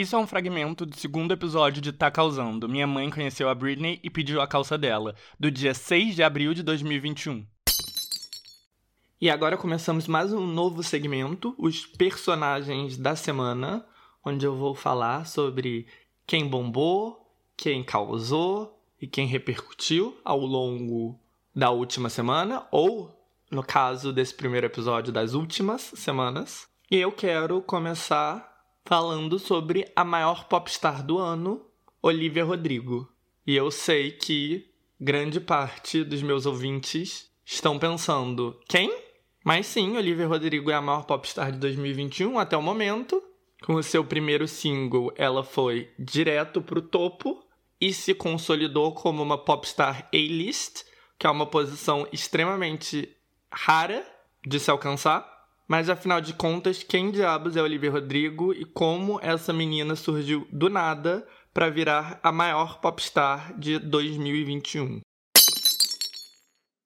Isso é um fragmento do segundo episódio de Tá Causando. Minha mãe conheceu a Britney e pediu a calça dela, do dia 6 de abril de 2021. E agora começamos mais um novo segmento, os personagens da semana, onde eu vou falar sobre quem bombou, quem causou e quem repercutiu ao longo da última semana, ou no caso desse primeiro episódio, das últimas semanas. E eu quero começar falando sobre a maior popstar do ano, Olivia Rodrigo. E eu sei que grande parte dos meus ouvintes estão pensando: quem? Mas sim, Olivia Rodrigo é a maior popstar de 2021 até o momento. Com o seu primeiro single, ela foi direto pro topo e se consolidou como uma popstar A-list, que é uma posição extremamente rara de se alcançar. Mas afinal de contas, quem diabos é Olivia Rodrigo e como essa menina surgiu do nada para virar a maior popstar de 2021?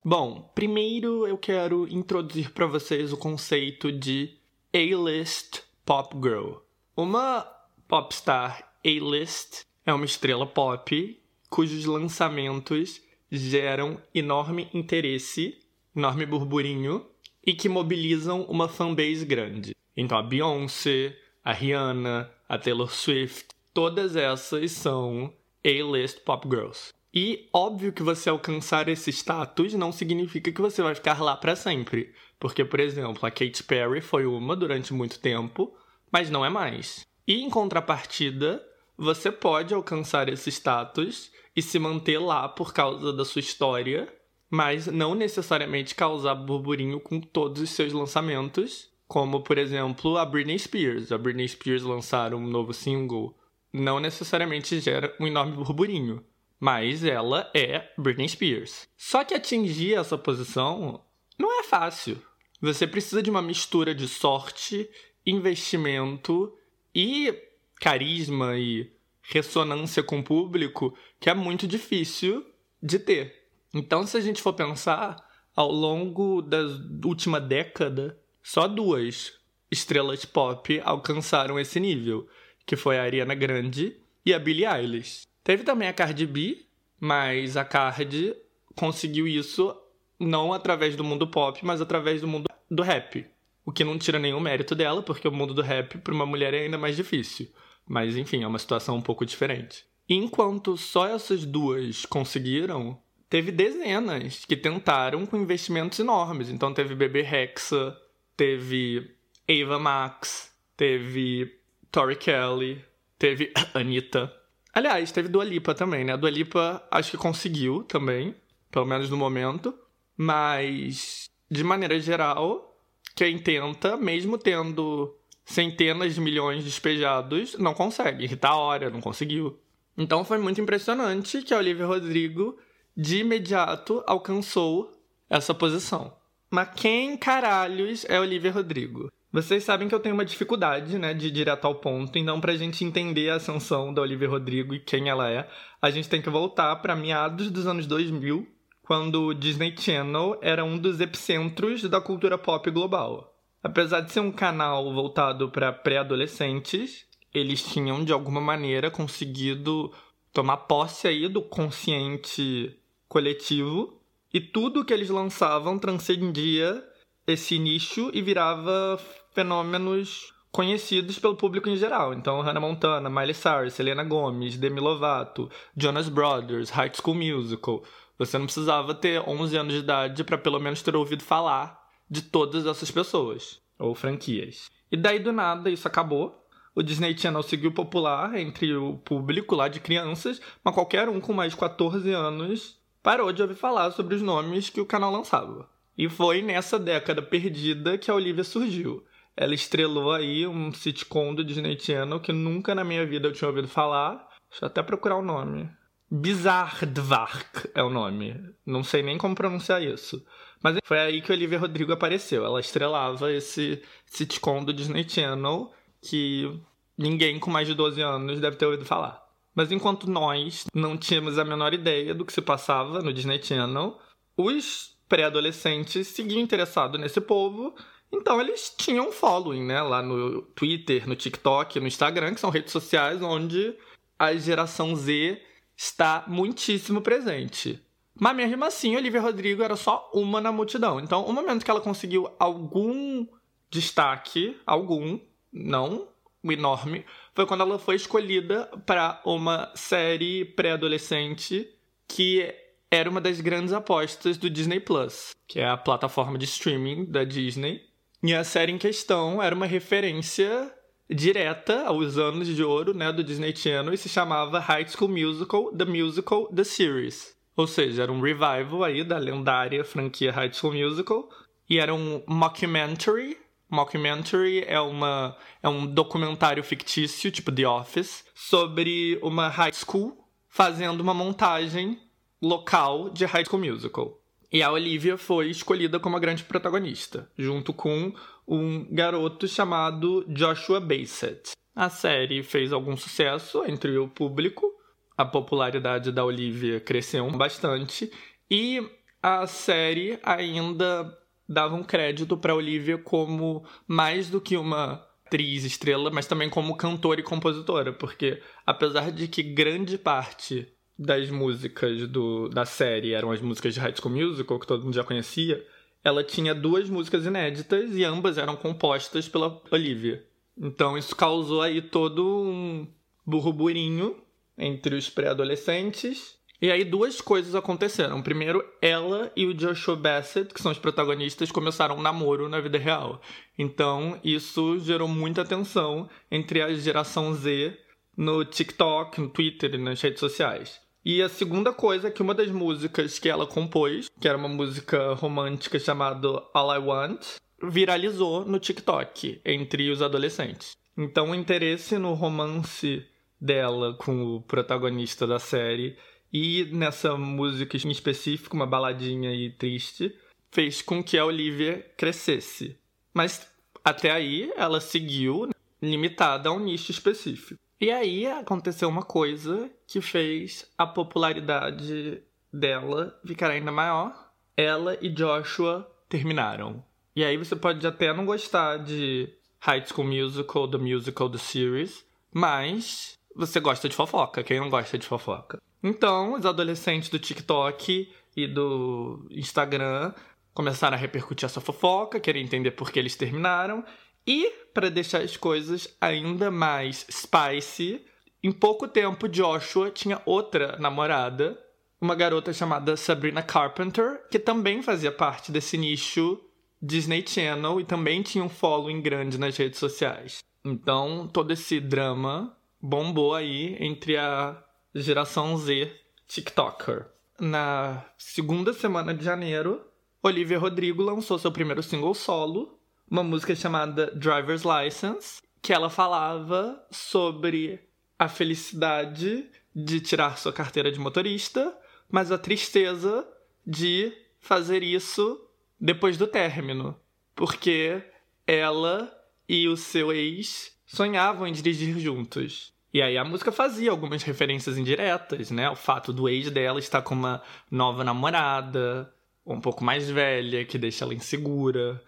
Bom, primeiro eu quero introduzir para vocês o conceito de A-list pop girl. Uma popstar A-list é uma estrela pop cujos lançamentos geram enorme interesse, enorme burburinho e que mobilizam uma fanbase grande. Então a Beyoncé, a Rihanna, a Taylor Swift, todas essas são A-list pop girls. E óbvio que você alcançar esse status não significa que você vai ficar lá para sempre, porque por exemplo, a Katy Perry foi uma durante muito tempo, mas não é mais. E em contrapartida, você pode alcançar esse status e se manter lá por causa da sua história mas não necessariamente causar burburinho com todos os seus lançamentos, como por exemplo a Britney Spears. A Britney Spears lançar um novo single não necessariamente gera um enorme burburinho, mas ela é Britney Spears. Só que atingir essa posição não é fácil. Você precisa de uma mistura de sorte, investimento e carisma e ressonância com o público que é muito difícil de ter. Então, se a gente for pensar, ao longo da última década, só duas estrelas pop alcançaram esse nível, que foi a Ariana Grande e a Billie Eilish. Teve também a Cardi B, mas a Cardi conseguiu isso não através do mundo pop, mas através do mundo do rap. O que não tira nenhum mérito dela, porque o mundo do rap para uma mulher é ainda mais difícil. Mas enfim, é uma situação um pouco diferente. Enquanto só essas duas conseguiram, teve dezenas que tentaram com investimentos enormes. Então teve Bebê Rexa, teve Ava Max, teve Tori Kelly, teve Anitta. Aliás, teve Dua Lipa também, né? A Dua Lipa acho que conseguiu também, pelo menos no momento. Mas, de maneira geral, quem tenta, mesmo tendo centenas de milhões despejados, não consegue. Rita Ora não conseguiu. Então foi muito impressionante que a Olivia Rodrigo de imediato alcançou essa posição. Mas quem caralhos é Olivia Rodrigo? Vocês sabem que eu tenho uma dificuldade, né, de ir direto ao ponto, então pra gente entender a ascensão da Olivia Rodrigo e quem ela é, a gente tem que voltar para meados dos anos 2000, quando o Disney Channel era um dos epicentros da cultura pop global. Apesar de ser um canal voltado para pré-adolescentes, eles tinham de alguma maneira conseguido tomar posse aí do consciente coletivo e tudo que eles lançavam transcendia esse nicho e virava fenômenos conhecidos pelo público em geral. Então, Hannah Montana, Miley Cyrus, Selena Gomez, Demi Lovato, Jonas Brothers, High School Musical. Você não precisava ter 11 anos de idade para pelo menos ter ouvido falar de todas essas pessoas ou franquias. E daí do nada isso acabou. O Disney Channel seguiu popular entre o público lá de crianças, mas qualquer um com mais de 14 anos parou de ouvir falar sobre os nomes que o canal lançava. E foi nessa década perdida que a Olivia surgiu. Ela estrelou aí um sitcom do Disney Channel que nunca na minha vida eu tinha ouvido falar. Deixa eu até procurar o nome. Bizarrdvark é o nome. Não sei nem como pronunciar isso. Mas foi aí que Olivia Rodrigo apareceu. Ela estrelava esse sitcom do Disney Channel que ninguém com mais de 12 anos deve ter ouvido falar. Mas enquanto nós não tínhamos a menor ideia do que se passava no Disney Channel, os pré-adolescentes seguiam interessados nesse povo Então eles tinham following, né? Lá no Twitter, no TikTok, no Instagram, que são redes sociais onde a geração Z está muitíssimo presente. Mas mesmo assim, Olivia Rodrigo era só uma na multidão. Então, o momento que ela conseguiu algum destaque, algum, não enorme, foi quando ela foi escolhida para uma série pré-adolescente que era uma das grandes apostas do Disney Plus, que é a plataforma de streaming da Disney. E a série em questão era uma referência direta aos anos de ouro né, do Disney Channel e se chamava High School Musical, The Musical, The Series. Ou seja, era um revival aí da lendária franquia High School Musical. E era um mockumentary. Mockumentary é, uma, é um documentário fictício, tipo The Office, sobre uma high school fazendo uma montagem local de High School Musical. E a Olivia foi escolhida como a grande protagonista, junto com um garoto chamado Joshua Bassett. A série fez algum sucesso entre o público, a popularidade da Olivia cresceu bastante e a série ainda dava um crédito para Olivia como mais do que uma atriz estrela, mas também como cantora e compositora, porque apesar de que grande parte das músicas do, da série eram as músicas de High School Musical, que todo mundo já conhecia, ela tinha duas músicas inéditas e ambas eram compostas pela Olivia. Então isso causou aí todo um burburinho entre os pré-adolescentes. E aí duas coisas aconteceram. Primeiro, ela e o Joshua Bassett, que são os protagonistas, começaram um namoro na vida real. Então, isso gerou muita atenção entre a geração Z no TikTok, no Twitter e nas redes sociais. E a segunda coisa é que uma das músicas que ela compôs, que era uma música romântica chamada All I Want, viralizou no TikTok entre os adolescentes. Então o interesse no romance dela com o protagonista da série e nessa música em específico, uma baladinha e triste, fez com que a Olivia crescesse. Mas até aí ela seguiu limitada a um nicho específico. E aí aconteceu uma coisa que fez a popularidade dela ficar ainda maior. Ela e Joshua terminaram. E aí você pode até não gostar de High School Musical, The Musical, The Series, mas você gosta de fofoca. Quem não gosta de fofoca? Então, os adolescentes do TikTok e do Instagram começaram a repercutir essa fofoca, querer entender por que eles terminaram. E, para deixar as coisas ainda mais spicy, em pouco tempo Joshua tinha outra namorada, uma garota chamada Sabrina Carpenter, que também fazia parte desse nicho Disney Channel e também tinha um following grande nas redes sociais. Então, todo esse drama bombou aí entre a geração Z TikToker. Na segunda semana de janeiro, Olivia Rodrigo lançou seu primeiro single solo, uma música chamada Driver's License, que ela falava sobre a felicidade de tirar sua carteira de motorista, mas a tristeza de fazer isso depois do término, porque ela e o seu ex sonhavam em dirigir juntos. E aí a música fazia algumas referências indiretas, né? O fato do ex dela estar com uma nova namorada, um pouco mais velha, que deixa ela insegura.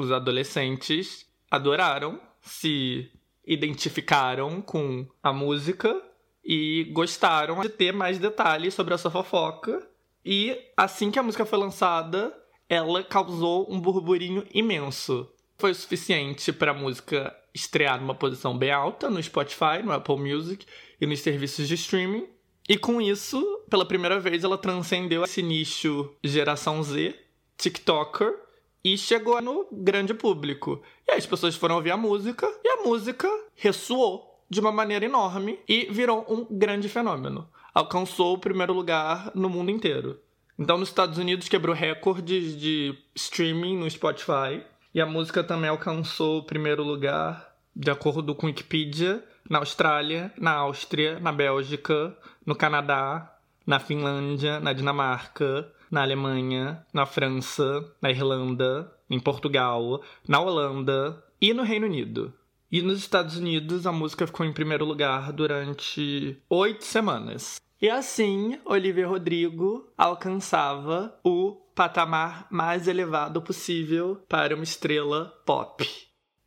Os adolescentes adoraram, se identificaram com a música e gostaram de ter mais detalhes sobre essa fofoca. E assim que a música foi lançada, ela causou um burburinho imenso. Foi o suficiente para a música estrear numa posição bem alta no Spotify, no Apple Music e nos serviços de streaming. E com isso, pela primeira vez, ela transcendeu esse nicho geração Z, TikToker, e chegou no grande público. E aí as pessoas foram ouvir a música e a música ressoou de uma maneira enorme e virou um grande fenômeno. Alcançou o primeiro lugar no mundo inteiro. Então, nos Estados Unidos, quebrou recordes de streaming no Spotify. E a música também alcançou o primeiro lugar, de acordo com Wikipedia, na Austrália, na Áustria, na Bélgica, no Canadá, na Finlândia, na Dinamarca, na Alemanha, na França, na Irlanda, em Portugal, na Holanda e no Reino Unido. E nos Estados Unidos, a música ficou em primeiro lugar durante oito semanas. E assim, Olivia Rodrigo alcançava o patamar mais elevado possível para uma estrela pop.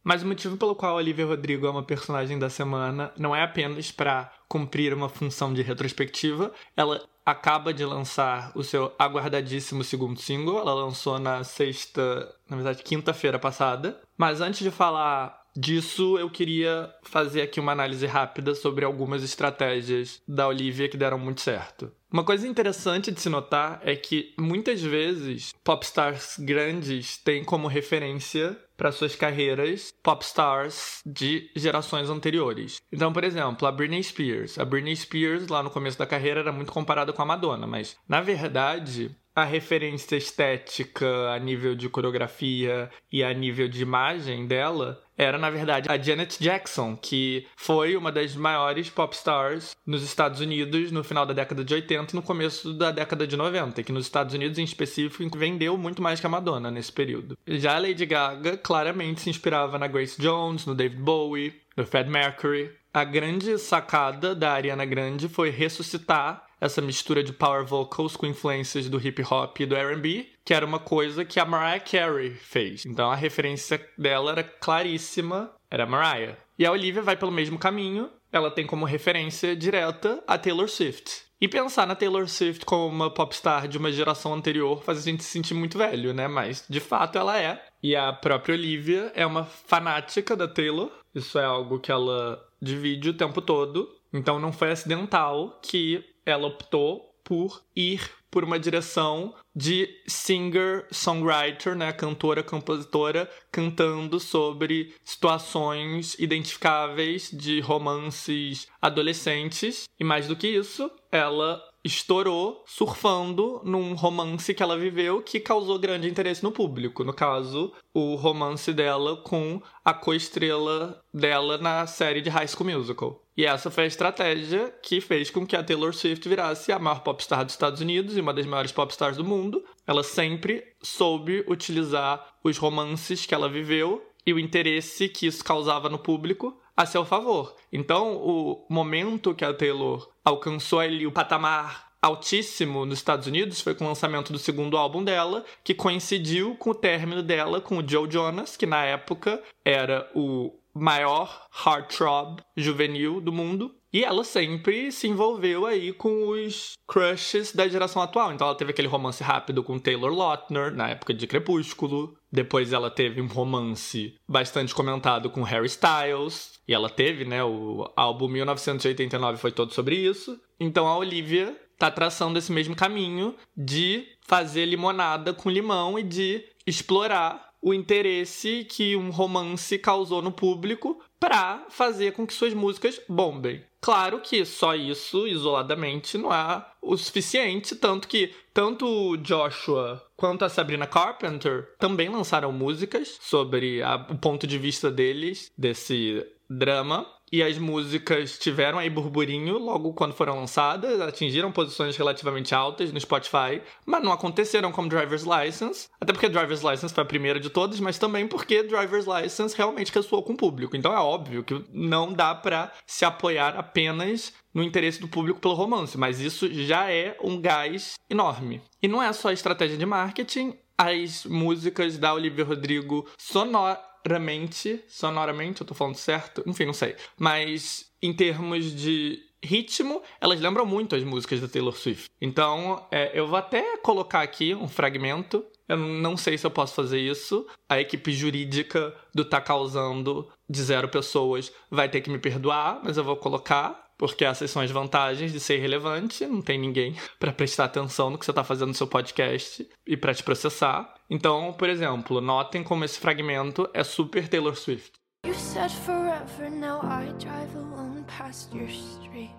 Mas o motivo pelo qual Olivia Rodrigo é uma personagem da semana não é apenas para cumprir uma função de retrospectiva, ela acaba de lançar o seu aguardadíssimo segundo single, ela lançou na sexta, na verdade, quinta-feira passada. Mas antes de falar disso, eu queria fazer aqui uma análise rápida sobre algumas estratégias da Olivia que deram muito certo. Uma coisa interessante de se notar é que muitas vezes popstars grandes têm como referência para suas carreiras popstars de gerações anteriores. Então, por exemplo, a Britney Spears. A Britney Spears, lá no começo da carreira, era muito comparada com a Madonna, mas na verdade, a referência estética a nível de coreografia e a nível de imagem dela era, na verdade, a Janet Jackson, que foi uma das maiores pop stars nos Estados Unidos no final da década de 80 e no começo da década de 90, que nos Estados Unidos em específico vendeu muito mais que a Madonna nesse período. Já a Lady Gaga claramente se inspirava na Grace Jones, no David Bowie, no Fred Mercury. A grande sacada da Ariana Grande foi ressuscitar essa mistura de power vocals com influências do hip hop e do R&B, que era uma coisa que a Mariah Carey fez. Então a referência dela era claríssima, era a Mariah. E a Olivia vai pelo mesmo caminho, ela tem como referência direta a Taylor Swift. E pensar na Taylor Swift como uma popstar de uma geração anterior faz a gente se sentir muito velho, né? Mas de fato ela é. E a própria Olivia é uma fanática da Taylor. Isso é algo que ela divide o tempo todo. Então não foi acidental que ela optou por ir por uma direção de singer-songwriter, né, cantora, compositora, cantando sobre situações identificáveis de romances adolescentes. E mais do que isso, ela estourou surfando num romance que ela viveu que causou grande interesse no público. No caso, o romance dela com a co-estrela dela na série de High School Musical. E essa foi a estratégia que fez com que a Taylor Swift virasse a maior popstar dos Estados Unidos e uma das maiores popstars do mundo. Ela sempre soube utilizar os romances que ela viveu e o interesse que isso causava no público a seu favor. Então, o momento que a Taylor alcançou ali o patamar altíssimo nos Estados Unidos foi com o lançamento do segundo álbum dela, que coincidiu com o término dela com o Joe Jonas, que na época era o maior heartthrob juvenil do mundo. E ela sempre se envolveu aí com os crushes da geração atual. Então ela teve aquele romance rápido com Taylor Lautner, na época de Crepúsculo. Depois ela teve um romance bastante comentado com Harry Styles. E ela teve, né, o álbum 1989 foi todo sobre isso. Então a Olivia tá traçando esse mesmo caminho de fazer limonada com limão e de explorar o interesse que um romance causou no público para fazer com que suas músicas bombem. Claro que só isso, isoladamente, não é o suficiente, tanto que tanto Joshua quanto a Sabrina Carpenter também lançaram músicas sobre a, o ponto de vista deles desse drama e as músicas tiveram aí burburinho logo quando foram lançadas, atingiram posições relativamente altas no Spotify, mas não aconteceram como Driver's License, até porque Driver's License foi a primeira de todas, mas também porque Driver's License realmente ressoou com o público. Então é óbvio que não dá para se apoiar apenas no interesse do público pelo romance, mas isso já é um gás enorme. E não é só estratégia de marketing, as músicas da Olivia Rodrigo sonor sonoramente, sonoramente, eu tô falando certo? Enfim, não sei. Mas em termos de ritmo, elas lembram muito as músicas da Taylor Swift. Então, é, eu vou até colocar aqui um fragmento. Eu não sei se eu posso fazer isso. A equipe jurídica do Tá Causando de Zero Pessoas vai ter que me perdoar, mas eu vou colocar porque essas são as vantagens de ser relevante, não tem ninguém para prestar atenção no que você está fazendo no seu podcast e para te processar. Então, por exemplo, notem como esse fragmento é super Taylor Swift. You said forever, now I drive alone past your street.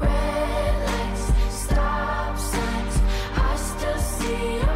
Red lights, stop signs, I still see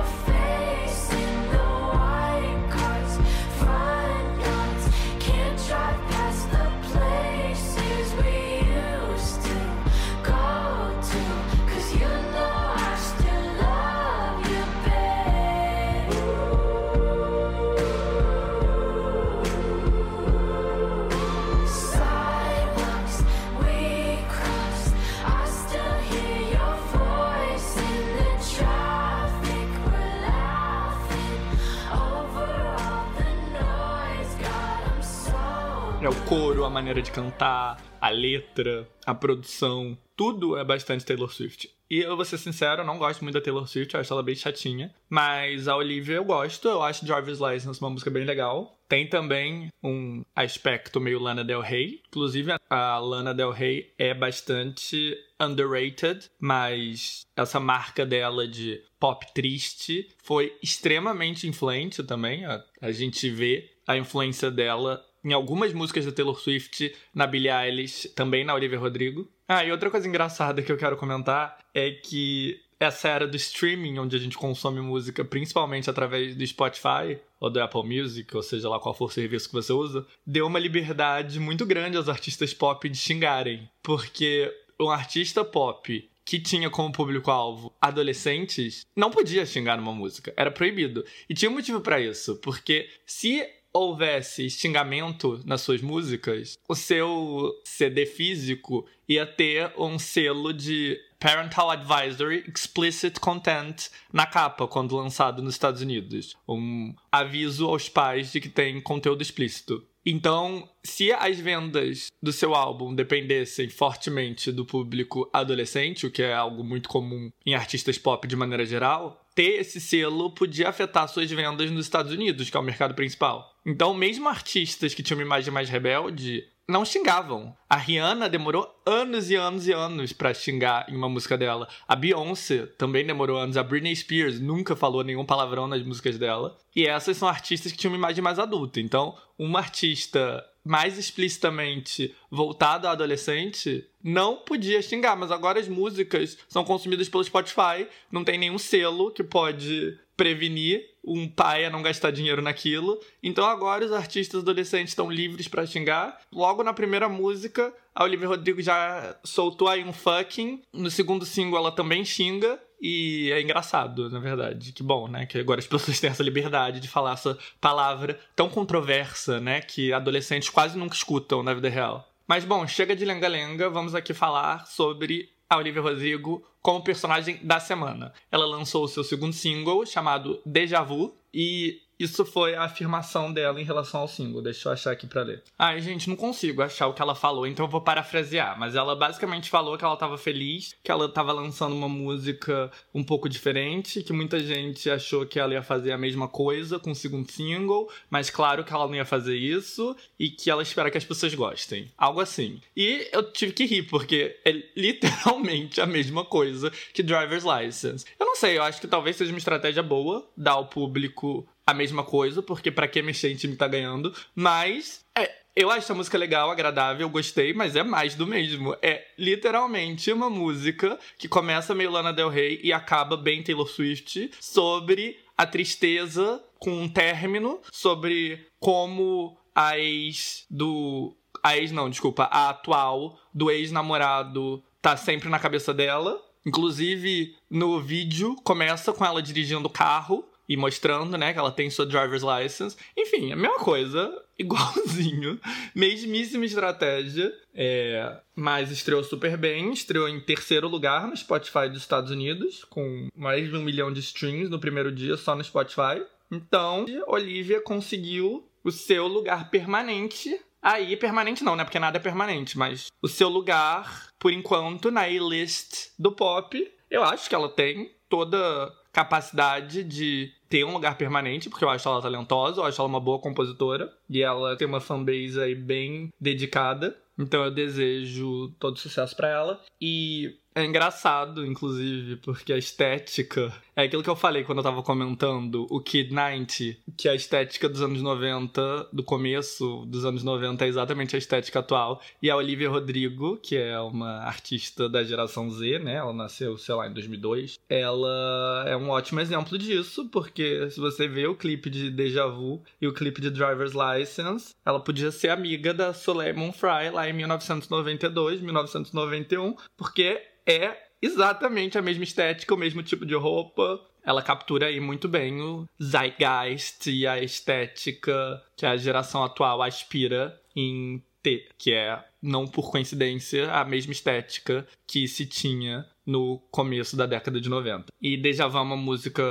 maneira de cantar, a letra, a produção, tudo é bastante Taylor Swift. E eu vou ser sincero, eu não gosto muito da Taylor Swift, eu acho ela bem chatinha. Mas a Olivia eu gosto, eu acho Driver's License uma música bem legal. Tem também um aspecto meio Lana Del Rey. Inclusive, a Lana Del Rey é bastante underrated, mas essa marca dela de pop triste foi extremamente influente também. A gente vê a influência dela em algumas músicas da Taylor Swift, na Billie Eilish, também na Olivia Rodrigo. Ah, e outra coisa engraçada que eu quero comentar é que essa era do streaming, onde a gente consome música principalmente através do Spotify ou do Apple Music, ou seja lá qual for o serviço que você usa, deu uma liberdade muito grande aos artistas pop de xingarem. Porque um artista pop que tinha como público-alvo adolescentes não podia xingar numa música, era proibido. E tinha um motivo para isso, porque se houvesse xingamento nas suas músicas, o seu CD físico ia ter um selo de Parental Advisory Explicit Content na capa quando lançado nos Estados Unidos. Um aviso aos pais de que tem conteúdo explícito. Então, se as vendas do seu álbum dependessem fortemente do público adolescente, o que é algo muito comum em artistas pop de maneira geral, ter esse selo podia afetar suas vendas nos Estados Unidos, que é o mercado principal. Então, mesmo artistas que tinham uma imagem mais rebelde não xingavam. A Rihanna demorou anos e anos e anos para xingar em uma música dela. A Beyoncé também demorou anos. A Britney Spears nunca falou nenhum palavrão nas músicas dela. E essas são artistas que tinham uma imagem mais adulta. Então, uma artista mais explicitamente voltada a adolescente não podia xingar, mas agora as músicas são consumidas pelo Spotify, não tem nenhum selo que pode prevenir um pai a não gastar dinheiro naquilo. Então agora os artistas adolescentes estão livres para xingar. Logo na primeira música, a Olivia Rodrigo já soltou aí um fucking. No segundo single ela também xinga. E é engraçado, na verdade. Que bom, né? Que agora as pessoas têm essa liberdade de falar essa palavra tão controversa, né? Que adolescentes quase nunca escutam na vida real. Mas bom, chega de lenga-lenga, vamos aqui falar sobre a Olivia Rodrigo como personagem da semana. Ela lançou o seu segundo single, chamado Deja Vu, e isso foi a afirmação dela em relação ao single. Deixa eu achar aqui pra ler. Ai, gente, não consigo achar o que ela falou, então eu vou parafrasear. Mas ela basicamente falou que ela tava feliz, que ela tava lançando uma música um pouco diferente, que muita gente achou que ela ia fazer a mesma coisa com o segundo single, mas claro que ela não ia fazer isso e que ela espera que as pessoas gostem. Algo assim. E eu tive que rir, porque é literalmente a mesma coisa que Driver's License. Eu não sei, eu acho que talvez seja uma estratégia boa dar ao público a mesma coisa, porque para que mexer em time tá ganhando, mas é, eu acho essa música legal, agradável, gostei, mas é mais do mesmo. É literalmente uma música que começa meio Lana Del Rey e acaba bem Taylor Swift sobre a tristeza com um término, sobre como a ex do. A ex não, desculpa, a atual do ex-namorado tá sempre na cabeça dela. Inclusive, no vídeo começa com ela dirigindo o carro e mostrando, né, que ela tem sua driver's license. Enfim, a mesma coisa, igualzinho. Mesmíssima estratégia. É, mas estreou super bem. Estreou em terceiro lugar no Spotify dos Estados Unidos, com mais de um milhão de streams no primeiro dia só no Spotify. Então, Olivia conseguiu o seu lugar permanente. Aí, permanente não, né? Porque nada é permanente, mas o seu lugar, por enquanto, na A-list do pop. Eu acho que ela tem toda capacidade de ter um lugar permanente, porque eu acho ela talentosa, eu acho ela uma boa compositora e ela tem uma fanbase aí bem dedicada. Então eu desejo todo sucesso para ela. E é engraçado, inclusive, porque a estética é aquilo que eu falei quando eu tava comentando o Kid 90, que a estética dos anos 90, do começo dos anos 90, é exatamente a estética atual. E a Olivia Rodrigo, que é uma artista da geração Z, né? Ela nasceu, sei lá, em 2002. Ela é um ótimo exemplo disso, porque se você vê o clipe de Deja Vu e o clipe de Driver's License, ela podia ser amiga da Soleil Fry lá em 1992, 1991, porque é exatamente a mesma estética, o mesmo tipo de roupa. Ela captura aí muito bem o zeitgeist e a estética que a geração atual aspira em ter, que é, não por coincidência, a mesma estética que se tinha no começo da década de 90. E Deja Vu é uma música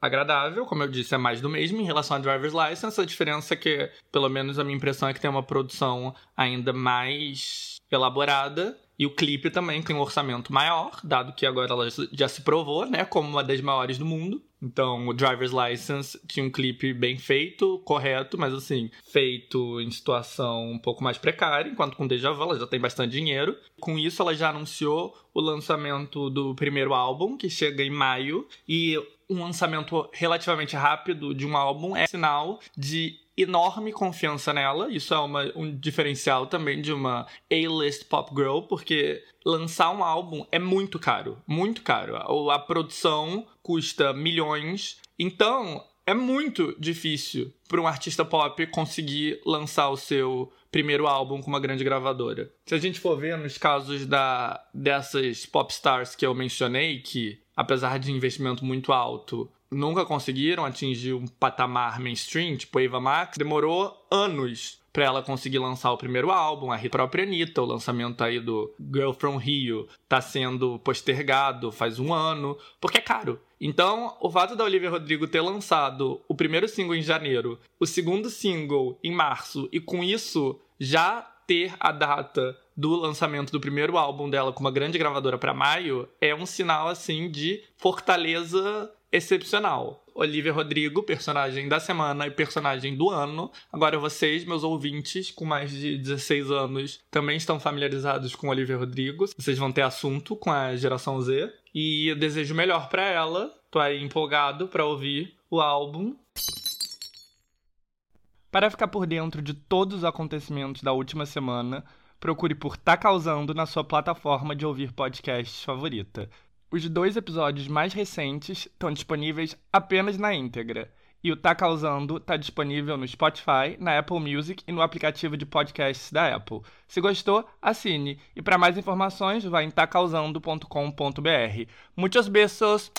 agradável, como eu disse, é mais do mesmo em relação a Driver's License. A diferença é que, pelo menos a minha impressão é que tem uma produção ainda mais elaborada e o clipe também tem um orçamento maior, dado que agora ela já se provou, né, como uma das maiores do mundo. Então, o Driver's License tinha um clipe bem feito, correto, mas assim, feito em situação um pouco mais precária, enquanto com Deja Vu ela já tem bastante dinheiro. Com isso, ela já anunciou o lançamento do primeiro álbum, que chega em maio, e um lançamento relativamente rápido de um álbum é sinal de enorme confiança nela. Isso é uma, um diferencial também de uma A-list pop girl, porque lançar um álbum é muito caro, muito caro. A, a produção custa milhões. Então, é muito difícil para um artista pop conseguir lançar o seu primeiro álbum com uma grande gravadora. Se a gente for ver nos casos da, dessas pop stars que eu mencionei, que apesar de investimento muito alto, nunca conseguiram atingir um patamar mainstream, tipo Eva Max, demorou anos para ela conseguir lançar o primeiro álbum, a própria Anitta, o lançamento aí do Girl From Rio tá sendo postergado faz um ano, porque é caro. Então, o fato da Olivia Rodrigo ter lançado o primeiro single em janeiro, o segundo single em março, e com isso já ter a data do lançamento do primeiro álbum dela com uma grande gravadora para maio, é um sinal assim de fortaleza excepcional. Olivia Rodrigo, personagem da semana e personagem do ano. Agora vocês, meus ouvintes, com mais de 16 anos, também estão familiarizados com Olivia Rodrigo. Vocês vão ter assunto com a geração Z. E eu desejo melhor para ela. Tô aí empolgado para ouvir o álbum. Para ficar por dentro de todos os acontecimentos da última semana, procure por Tá Causando na sua plataforma de ouvir podcasts favorita. Os dois episódios mais recentes estão disponíveis apenas na íntegra. E o Tá Causando está disponível no Spotify, na Apple Music e no aplicativo de podcasts da Apple. Se gostou, assine. E para mais informações, vá em tacausando.com.br. Muitos beijos!